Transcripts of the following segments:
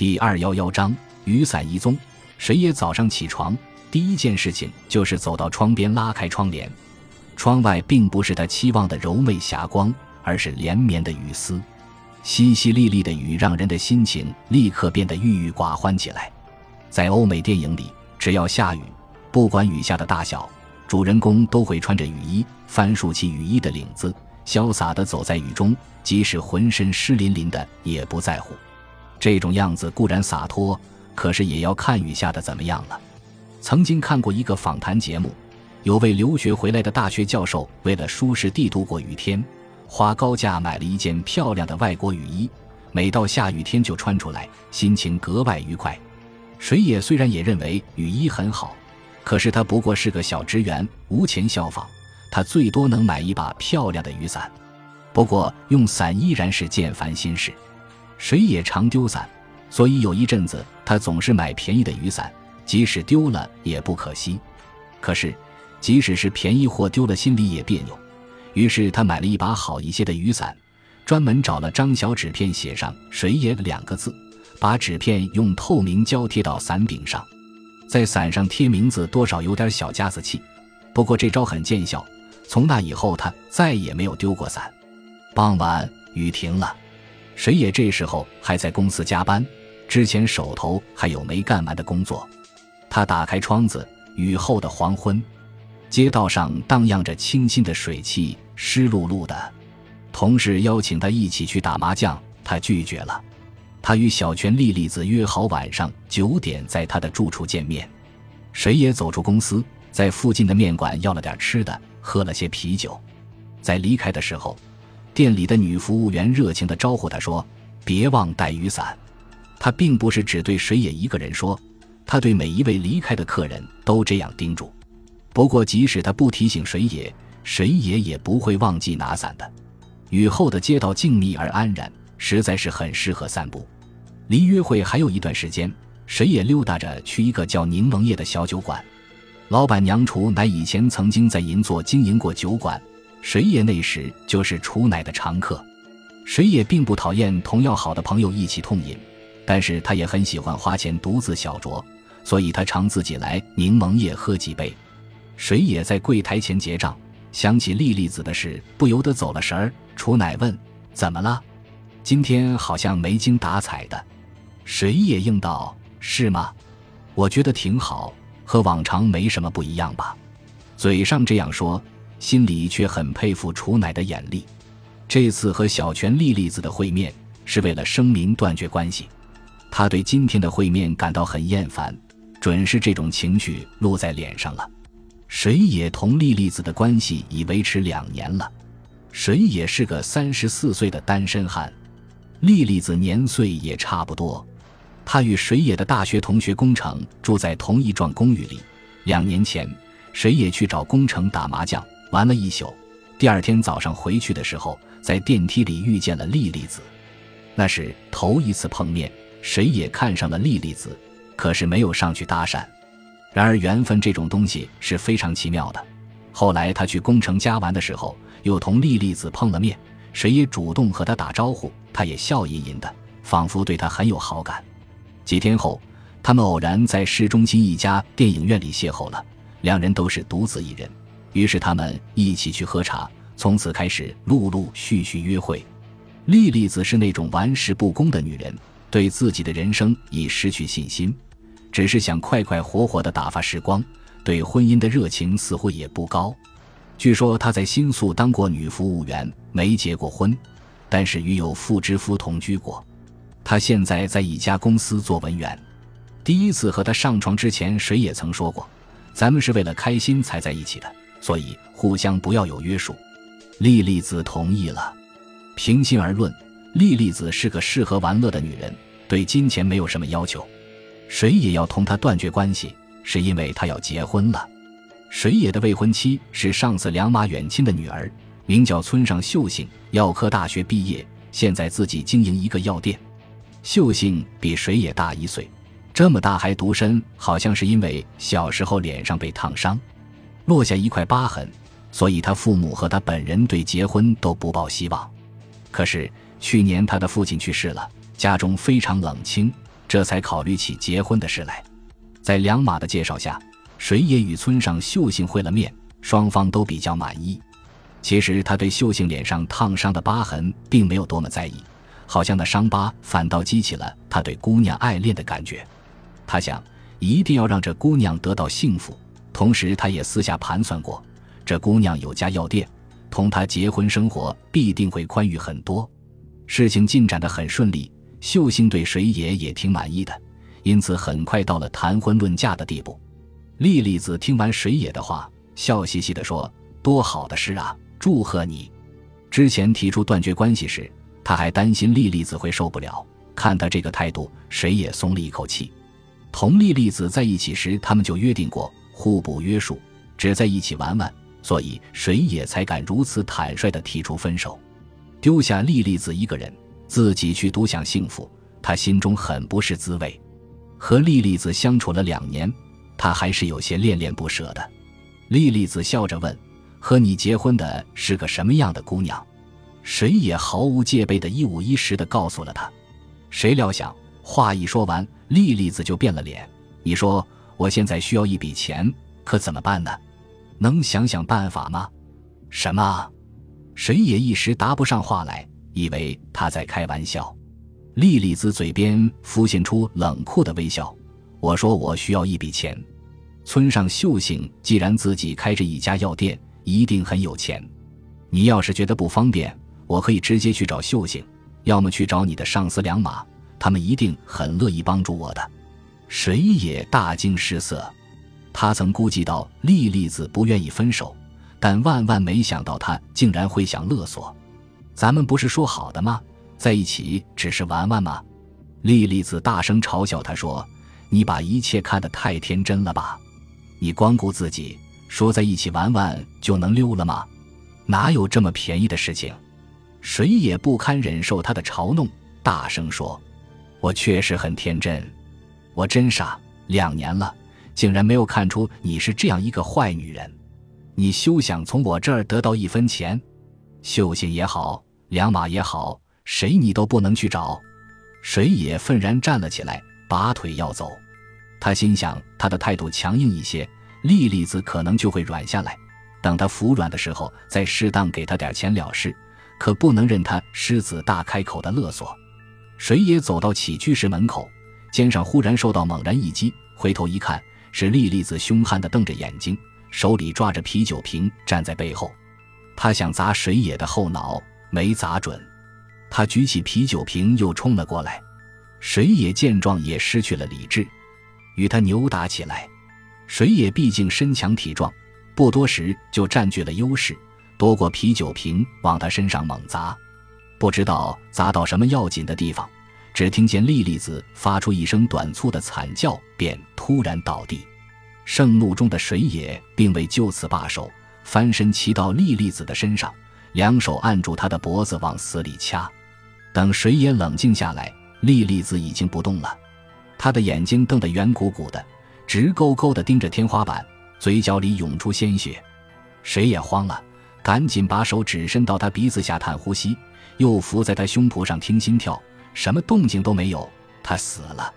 第二幺幺章雨伞一宗。水野早上起床，第一件事情就是走到窗边拉开窗帘。窗外并不是他期望的柔媚霞光，而是连绵的雨丝。淅淅沥沥的雨让人的心情立刻变得郁郁寡欢起来。在欧美电影里，只要下雨，不管雨下的大小，主人公都会穿着雨衣，翻竖起雨衣的领子，潇洒地走在雨中，即使浑身湿淋淋的也不在乎。这种样子固然洒脱，可是也要看雨下的怎么样了。曾经看过一个访谈节目，有位留学回来的大学教授，为了舒适地度过雨天，花高价买了一件漂亮的外国雨衣，每到下雨天就穿出来，心情格外愉快。水野虽然也认为雨衣很好，可是他不过是个小职员，无钱效仿，他最多能买一把漂亮的雨伞。不过用伞依然是件烦心事。水野常丢伞，所以有一阵子他总是买便宜的雨伞，即使丢了也不可惜。可是，即使是便宜货丢了，心里也别扭。于是他买了一把好一些的雨伞，专门找了张小纸片写上“水野”两个字，把纸片用透明胶贴到伞柄上，在伞上贴名字，多少有点小家子气。不过这招很见效，从那以后他再也没有丢过伞。傍晚雨停了。谁也这时候还在公司加班，之前手头还有没干完的工作。他打开窗子，雨后的黄昏，街道上荡漾着清新的水汽，湿漉漉的。同事邀请他一起去打麻将，他拒绝了。他与小泉莉莉子约好晚上九点在他的住处见面。谁也走出公司，在附近的面馆要了点吃的，喝了些啤酒。在离开的时候。店里的女服务员热情地招呼他说：“别忘带雨伞。”他并不是只对水野一个人说，他对每一位离开的客人都这样叮嘱。不过，即使他不提醒水野，水野也不会忘记拿伞的。雨后的街道静谧而安然，实在是很适合散步。离约会还有一段时间，水野溜达着去一个叫柠檬叶的小酒馆，老板娘厨乃以前曾经在银座经营过酒馆。水野那时就是楚乃的常客，水野并不讨厌同要好的朋友一起痛饮，但是他也很喜欢花钱独自小酌，所以他常自己来柠檬叶喝几杯。水野在柜台前结账，想起莉莉子的事，不由得走了神儿。楚乃问：“怎么了？今天好像没精打采的。”水野应道：“是吗？我觉得挺好，和往常没什么不一样吧。”嘴上这样说。心里却很佩服楚乃的眼力。这次和小泉莉莉子的会面是为了声明断绝关系。他对今天的会面感到很厌烦，准是这种情绪露在脸上了。水野同莉莉子的关系已维持两年了。水野是个三十四岁的单身汉，莉莉子年岁也差不多。他与水野的大学同学宫城住在同一幢公寓里。两年前，水野去找宫城打麻将。玩了一宿，第二天早上回去的时候，在电梯里遇见了莉莉子。那是头一次碰面，谁也看上了莉莉子，可是没有上去搭讪。然而缘分这种东西是非常奇妙的。后来他去宫城家玩的时候，又同莉莉子碰了面，谁也主动和他打招呼，他也笑吟吟的，仿佛对他很有好感。几天后，他们偶然在市中心一家电影院里邂逅了，两人都是独自一人。于是他们一起去喝茶，从此开始陆陆续续约会。莉莉子是那种玩世不恭的女人，对自己的人生已失去信心，只是想快快活活地打发时光，对婚姻的热情似乎也不高。据说她在新宿当过女服务员，没结过婚，但是与有妇之夫同居过。她现在在一家公司做文员。第一次和他上床之前，谁也曾说过：“咱们是为了开心才在一起的。”所以互相不要有约束，莉莉子同意了。平心而论，莉莉子是个适合玩乐的女人，对金钱没有什么要求。水野要同她断绝关系，是因为她要结婚了。水野的未婚妻是上次两马远亲的女儿，名叫村上秀幸，药科大学毕业，现在自己经营一个药店。秀幸比水野大一岁，这么大还独身，好像是因为小时候脸上被烫伤。落下一块疤痕，所以他父母和他本人对结婚都不抱希望。可是去年他的父亲去世了，家中非常冷清，这才考虑起结婚的事来。在梁马的介绍下，水野与村上秀幸会了面，双方都比较满意。其实他对秀幸脸上烫伤的疤痕并没有多么在意，好像那伤疤反倒激起了他对姑娘爱恋的感觉。他想一定要让这姑娘得到幸福，同时他也私下盘算过，这姑娘有家药店，同他结婚生活必定会宽裕很多。事情进展得很顺利，秀幸对水野也挺满意的，因此很快到了谈婚论嫁的地步。莉莉子听完水野的话，笑嘻嘻地说：“多好的事啊！”祝贺你！之前提出断绝关系时，他还担心莉莉子会受不了。看他这个态度，水野松了一口气。同莉莉子在一起时，他们就约定过互不约束，只在一起玩玩，所以谁也才敢如此坦率地提出分手，丢下莉莉子一个人，自己去独享幸福。他心中很不是滋味。和莉莉子相处了两年，他还是有些恋恋不舍的。莉莉子笑着问。和你结婚的是个什么样的姑娘？谁也毫无戒备的一五一十的告诉了他。谁料想话一说完，莉莉子就变了脸。你说我现在需要一笔钱，可怎么办呢？能想想办法吗？什么？谁也一时答不上话来，以为他在开玩笑。莉莉子嘴边浮现出冷酷的微笑。我说我需要一笔钱。村上秀幸既然自己开着一家药店。一定很有钱。你要是觉得不方便，我可以直接去找秀幸，要么去找你的上司梁马，他们一定很乐意帮助我的。谁也大惊失色，他曾估计到莉莉子不愿意分手，但万万没想到他竟然会想勒索。咱们不是说好的吗？在一起只是玩玩吗？莉莉子大声嘲笑他说：“你把一切看得太天真了吧？你光顾自己。”说在一起玩玩就能溜了吗？哪有这么便宜的事情？谁也不堪忍受他的嘲弄，大声说：“我确实很天真，我真傻。两年了，竟然没有看出你是这样一个坏女人。你休想从我这儿得到一分钱。秀信也好，良马也好，谁你都不能去找。”谁也愤然站了起来，拔腿要走。他心想，他的态度强硬一些。莉莉子可能就会软下来，等他服软的时候，再适当给他点钱了事，可不能任他狮子大开口的勒索。水野走到起居室门口，肩上忽然受到猛然一击，回头一看，是莉莉子凶悍的瞪着眼睛，手里抓着啤酒瓶，站在背后。他想砸水野的后脑，没砸准。他举起啤酒瓶又冲了过来，水野见状也失去了理智，与他扭打起来。水野毕竟身强体壮，不多时就占据了优势，夺过啤酒瓶往他身上猛砸，不知道砸到什么要紧的地方，只听见莉莉子发出一声短促的惨叫，便突然倒地。盛怒中的水野并未就此罢手，翻身骑到莉莉子的身上，两手按住她的脖子往死里掐。等水野冷静下来，莉莉子已经不动了，她的眼睛瞪得圆鼓鼓的。直勾勾地盯着天花板，嘴角里涌出鲜血，水野慌了，赶紧把手指伸到他鼻子下探呼吸，又伏在他胸脯上听心跳，什么动静都没有，他死了。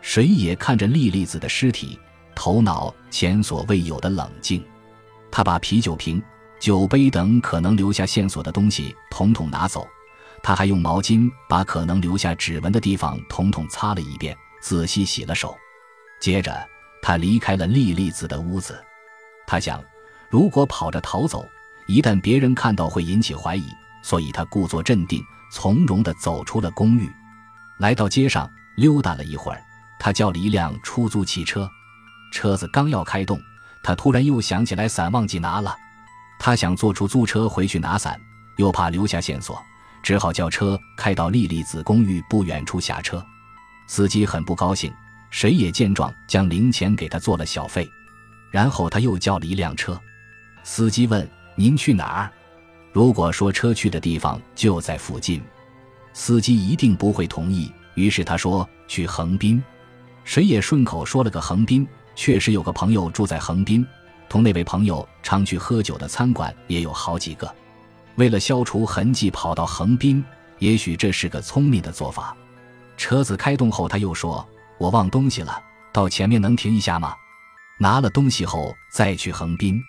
水野看着莉莉子的尸体，头脑前所未有的冷静。他把啤酒瓶、酒杯等可能留下线索的东西统统拿走，他还用毛巾把可能留下指纹的地方统统擦了一遍，仔细洗了手，接着。他离开了莉莉子的屋子，他想，如果跑着逃走，一旦别人看到会引起怀疑，所以他故作镇定，从容地走出了公寓，来到街上溜达了一会儿。他叫了一辆出租汽车，车子刚要开动，他突然又想起来伞忘记拿了。他想坐出租车回去拿伞，又怕留下线索，只好叫车开到莉莉子公寓不远处下车。司机很不高兴。谁也见状，将零钱给他做了小费，然后他又叫了一辆车。司机问：“您去哪儿？”如果说车去的地方就在附近，司机一定不会同意。于是他说：“去横滨。”谁也顺口说了个横滨，确实有个朋友住在横滨，同那位朋友常去喝酒的餐馆也有好几个。为了消除痕迹，跑到横滨，也许这是个聪明的做法。车子开动后，他又说：“我忘东西了，到前面能停一下吗？”拿了东西后再去横滨。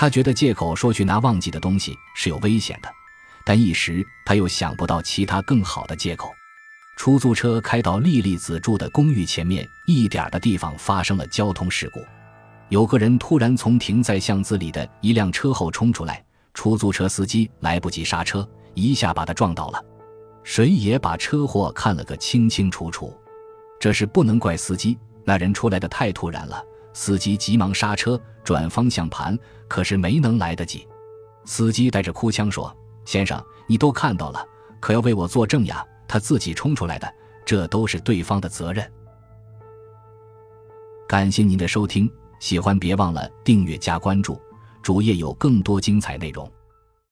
他觉得借口说去拿忘记的东西是有危险的，但一时他又想不到其他更好的借口。出租车开到莉莉子住的公寓前面一点的地方，发生了交通事故。有个人突然从停在巷子里的一辆车后冲出来，出租车司机来不及刹车，一下把他撞倒了。水野把车祸看了个清清楚楚，这事不能怪司机，那人出来的太突然了。司机急忙刹车转方向盘，可是没能来得及。司机带着哭腔说：“先生，你都看到了，可要为我作证呀！他自己冲出来的，这都是对方的责任。”感谢您的收听。喜欢别忘了订阅加关注，主页有更多精彩内容。